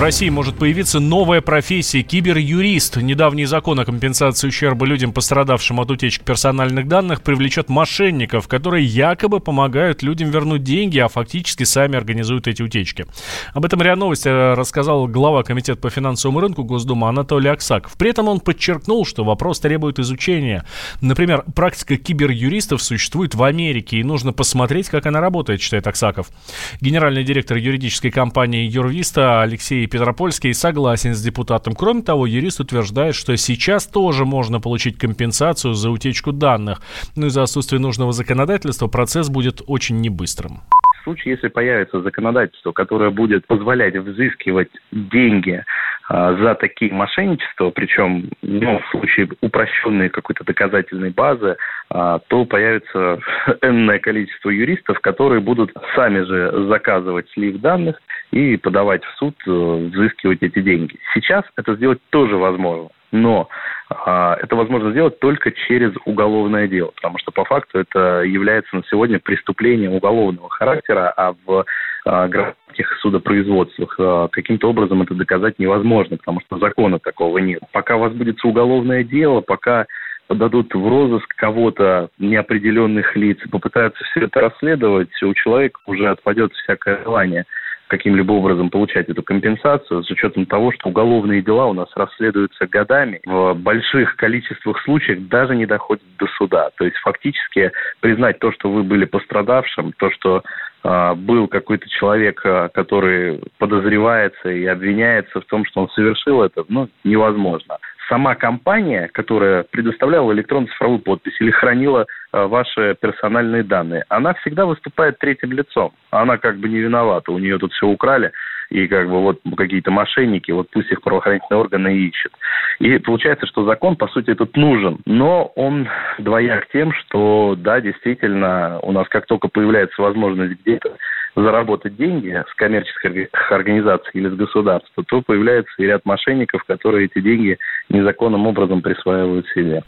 России может появиться новая профессия – киберюрист. Недавний закон о компенсации ущерба людям, пострадавшим от утечки персональных данных, привлечет мошенников, которые якобы помогают людям вернуть деньги, а фактически сами организуют эти утечки. Об этом РИА Новости рассказал глава Комитета по финансовому рынку Госдумы Анатолий Аксаков. При этом он подчеркнул, что вопрос требует изучения. Например, практика киберюристов существует в Америке, и нужно посмотреть, как она работает, считает Аксаков. Генеральный директор юридической компании Юрвиста Алексей Петропольский согласен с депутатом. Кроме того, юрист утверждает, что сейчас тоже можно получить компенсацию за утечку данных. Ну и за отсутствие нужного законодательства процесс будет очень небыстрым. В случае, если появится законодательство, которое будет позволять взыскивать деньги а, за такие мошенничества, причем ну, в случае упрощенной какой-то доказательной базы, а, то появится энное количество юристов, которые будут сами же заказывать слив данных и подавать в суд, э, взыскивать эти деньги. Сейчас это сделать тоже возможно. Но а, это возможно сделать только через уголовное дело, потому что по факту это является на сегодня преступлением уголовного характера, а в а, гражданских судопроизводствах а, каким-то образом это доказать невозможно, потому что закона такого нет. Пока возбудится уголовное дело, пока подадут в розыск кого-то неопределенных лиц, попытаются все это расследовать, у человека уже отпадет всякое желание – каким-либо образом получать эту компенсацию, с учетом того, что уголовные дела у нас расследуются годами, в больших количествах случаев даже не доходят до суда. То есть фактически признать то, что вы были пострадавшим, то, что э, был какой-то человек, э, который подозревается и обвиняется в том, что он совершил это, ну, невозможно сама компания, которая предоставляла электронно-цифровую подпись или хранила э, ваши персональные данные, она всегда выступает третьим лицом. Она как бы не виновата, у нее тут все украли, и как бы вот какие-то мошенники, вот пусть их правоохранительные органы ищут. И получается, что закон, по сути, тут нужен, но он двояк тем, что, да, действительно, у нас как только появляется возможность где-то заработать деньги с коммерческих организаций или с государства, то появляется и ряд мошенников, которые эти деньги незаконным образом присваивают себе.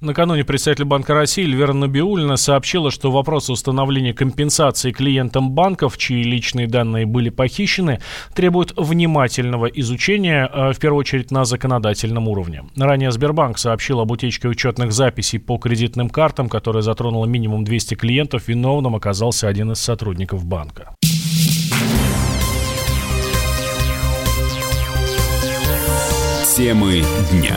Накануне представитель Банка России Эльвира Набиулина сообщила, что вопрос установления компенсации клиентам банков, чьи личные данные были похищены, требует внимательного изучения, э, в первую очередь на законодательном уровне. Ранее Сбербанк сообщил об утечке учетных записей по кредитным картам, которая затронула минимум 200 клиентов. Виновным оказался один из сотрудников банка. Темы дня.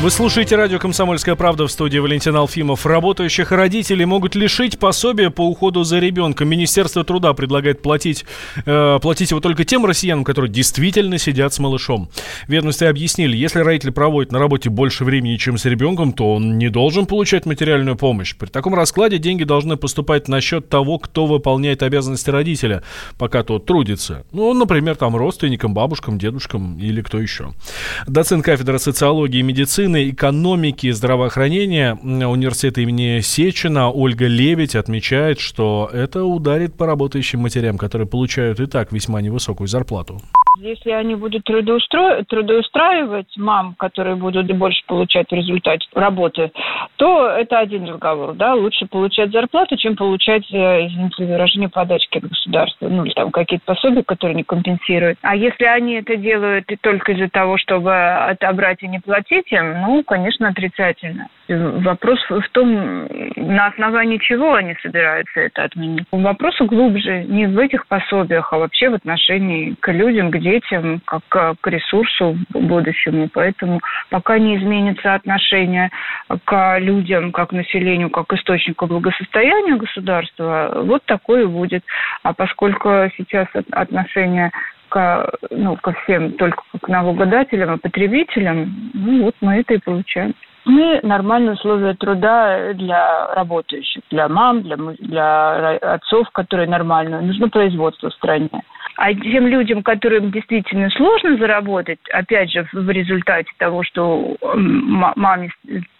Вы слушаете радио «Комсомольская правда» в студии Валентин Алфимов. Работающих родителей могут лишить пособия по уходу за ребенком. Министерство труда предлагает платить, э, платить его только тем россиянам, которые действительно сидят с малышом. Ведомстве объяснили, если родитель проводит на работе больше времени, чем с ребенком, то он не должен получать материальную помощь. При таком раскладе деньги должны поступать на счет того, кто выполняет обязанности родителя, пока тот трудится. Ну, например, там родственникам, бабушкам, дедушкам или кто еще. Доцент кафедры социологии и медицины медицины, экономики здравоохранения университета имени Сечина Ольга Лебедь отмечает, что это ударит по работающим матерям, которые получают и так весьма невысокую зарплату. Если они будут трудоустро... трудоустраивать мам, которые будут больше получать в результате работы, то это один разговор. Да? Лучше получать зарплату, чем получать, э, извините выражение, подачки от государства. Ну, или там какие-то пособия, которые не компенсируют. А если они это делают только из-за того, чтобы отобрать и не платить им, ну, конечно, отрицательно. Вопрос в том, на основании чего они собираются это отменить. Вопрос глубже, не в этих пособиях, а вообще в отношении к людям, к детям, как к ресурсу будущему. Поэтому пока не изменится отношение к людям, как к населению, как к источнику благосостояния государства, вот такое будет. А поскольку сейчас отношение к, ну, ко всем только к налогодателям и потребителям, ну вот мы это и получаем мы нормальные условия труда для работающих, для мам, для, для отцов, которые нормально. Нужно производство в стране. А тем людям, которым действительно сложно заработать, опять же, в результате того, что маме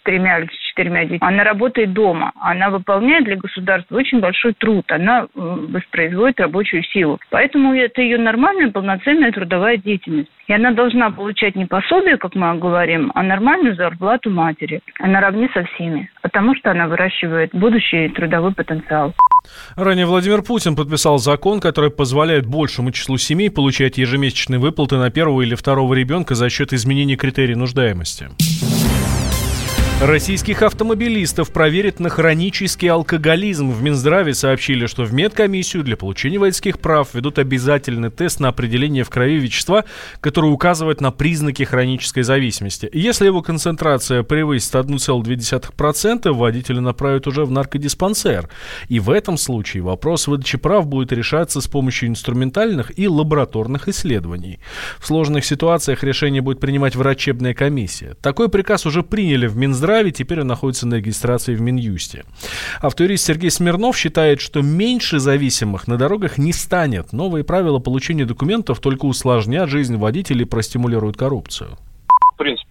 тремя или четырьмя детьми. Она работает дома. Она выполняет для государства очень большой труд. Она воспроизводит рабочую силу. Поэтому это ее нормальная, полноценная трудовая деятельность. И она должна получать не пособие, как мы говорим, а нормальную зарплату матери. Она наравне со всеми. Потому что она выращивает будущий трудовой потенциал. Ранее Владимир Путин подписал закон, который позволяет большему числу семей получать ежемесячные выплаты на первого или второго ребенка за счет изменения критерий нуждаемости. Российских автомобилистов проверят на хронический алкоголизм. В Минздраве сообщили, что в медкомиссию для получения водительских прав ведут обязательный тест на определение в крови вещества, которое указывает на признаки хронической зависимости. Если его концентрация превысит 1,2%, водителя направят уже в наркодиспансер. И в этом случае вопрос выдачи прав будет решаться с помощью инструментальных и лабораторных исследований. В сложных ситуациях решение будет принимать врачебная комиссия. Такой приказ уже приняли в Минздраве Минздраве, теперь он находится на регистрации в Минюсте. Автоюрист Сергей Смирнов считает, что меньше зависимых на дорогах не станет. Новые правила получения документов только усложнят жизнь водителей и простимулируют коррупцию.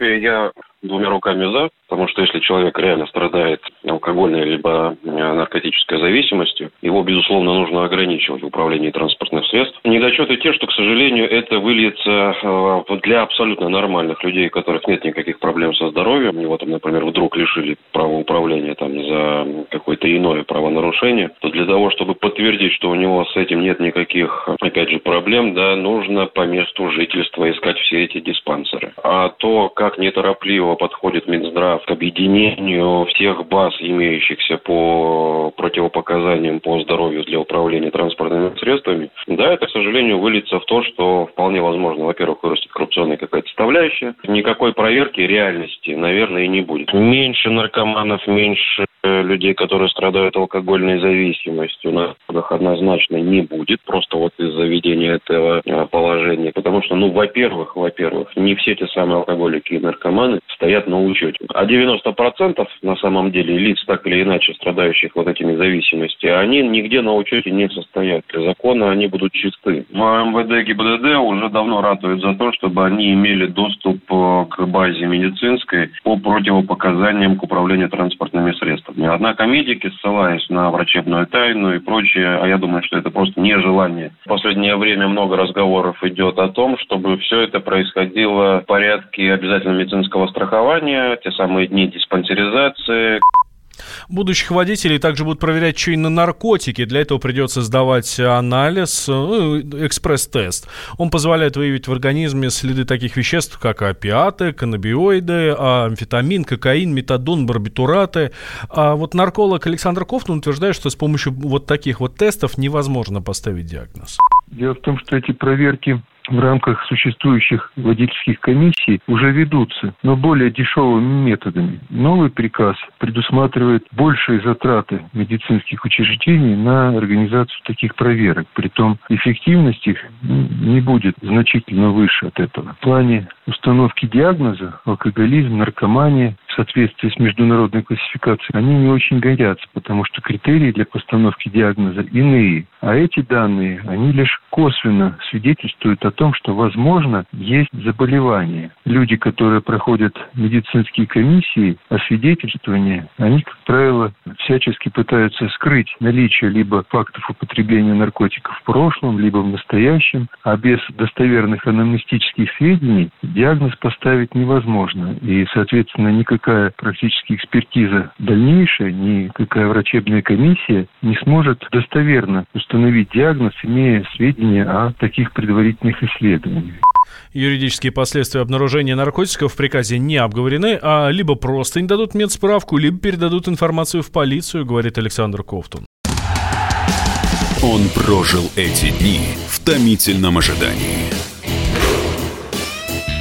Принципе, я двумя руками за, потому что если человек реально страдает алкогольной либо э, наркотической зависимостью, его, безусловно, нужно ограничивать в управлении транспортных средств. Недочеты те, что, к сожалению, это выльется э, для абсолютно нормальных людей, у которых нет никаких проблем со здоровьем. Его там, например, вдруг лишили права управления там за какое-то иное правонарушение, то для того, чтобы подтвердить, что у него с этим нет никаких, опять же, проблем, да, нужно по месту жительства искать все эти диспансеры. А то, как неторопливо подходит Минздрав к объединению всех баз, имеющихся по противопоказаниям по здоровью для управления транспортными средствами, да, это, к сожалению, выльется в то, что вполне возможно, во-первых, вырастет коррупционная какая-то составляющая. Никакой проверки реальности, наверное, и не будет. Меньше наркоманов, меньше людей, которые страдают алкогольной зависимостью, на однозначно не будет, просто вот из-за введения этого э, положения. Потому что, ну, во-первых, во-первых, не все те самые алкоголики и наркоманы стоят на учете. А 90% на самом деле лиц, так или иначе страдающих вот этими зависимостями, они нигде на учете не состоят. Закона они будут чисты. Но МВД ГИБДД уже давно ратуют за то, чтобы они имели доступ э, к базе медицинской по противопоказаниям к управлению транспортными средствами. Однако медики, ссылаясь на врачебную тайну и прочее, а я думаю, что это просто нежелание. В последнее время много разговоров идет о том, чтобы все это происходило в порядке обязательного медицинского страхования те самые дни диспансеризации. Будущих водителей также будут проверять еще и на наркотики. Для этого придется сдавать анализ, ну, экспресс-тест. Он позволяет выявить в организме следы таких веществ, как опиаты, каннабиоиды, амфетамин, кокаин, метадон, барбитураты. А вот нарколог Александр Кофтун утверждает, что с помощью вот таких вот тестов невозможно поставить диагноз. Дело в том, что эти проверки в рамках существующих водительских комиссий уже ведутся, но более дешевыми методами. Новый приказ предусматривает большие затраты медицинских учреждений на организацию таких проверок. Притом эффективность их не будет значительно выше от этого. В плане установки диагноза алкоголизм, наркомания в соответствии с международной классификацией, они не очень годятся, потому что критерии для постановки диагноза иные. А эти данные, они лишь косвенно свидетельствуют о том, что, возможно, есть заболевание. Люди, которые проходят медицинские комиссии, освидетельствование, они, как правило, всячески пытаются скрыть наличие либо фактов употребления наркотиков в прошлом, либо в настоящем, а без достоверных анамнестических сведений диагноз поставить невозможно. И, соответственно, никакая практически экспертиза дальнейшая, никакая врачебная комиссия не сможет достоверно установить диагноз, имея сведения о таких предварительных исследованиях. Юридические последствия обнаружения наркотиков в приказе не обговорены, а либо просто не дадут медсправку, либо передадут информацию в полицию, говорит Александр Ковтун. Он прожил эти дни в томительном ожидании.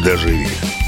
доживи.